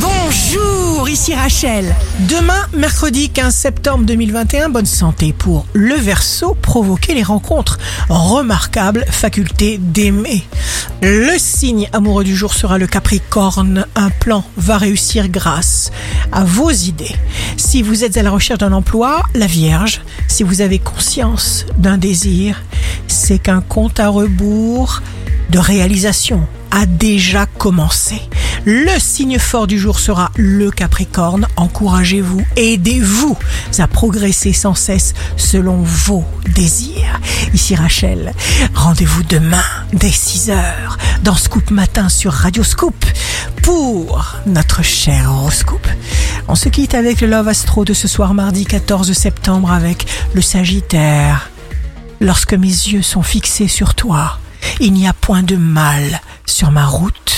Bonjour, ici Rachel. Demain, mercredi 15 septembre 2021, bonne santé pour le Verseau, provoquer les rencontres. Remarquable faculté d'aimer. Le signe amoureux du jour sera le Capricorne. Un plan va réussir grâce à vos idées. Si vous êtes à la recherche d'un emploi, la Vierge, si vous avez conscience d'un désir, c'est qu'un compte à rebours de réalisation a déjà commencé. Le signe fort du jour sera le Capricorne. Encouragez-vous, aidez-vous à progresser sans cesse selon vos désirs. Ici Rachel, rendez-vous demain dès 6h dans Scoop Matin sur Radio Scoop pour notre cher horoscope. On se quitte avec le Love Astro de ce soir mardi 14 septembre avec le Sagittaire. Lorsque mes yeux sont fixés sur toi, il n'y a point de mal sur ma route.